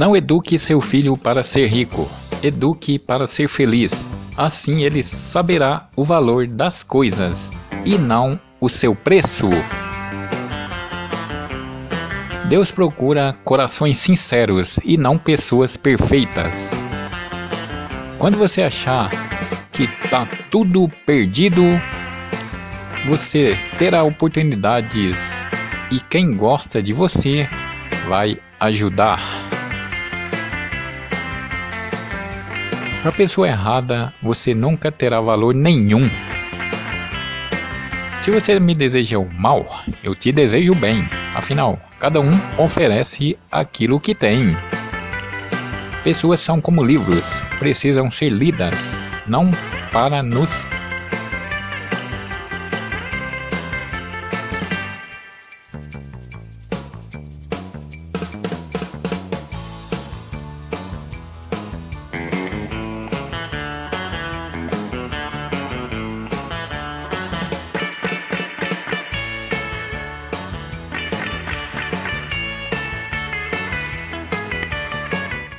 Não eduque seu filho para ser rico, eduque para ser feliz. Assim ele saberá o valor das coisas e não o seu preço. Deus procura corações sinceros e não pessoas perfeitas. Quando você achar que tá tudo perdido, você terá oportunidades e quem gosta de você vai ajudar. Para a pessoa errada, você nunca terá valor nenhum. Se você me deseja o mal, eu te desejo bem. Afinal, cada um oferece aquilo que tem. Pessoas são como livros, precisam ser lidas, não para nos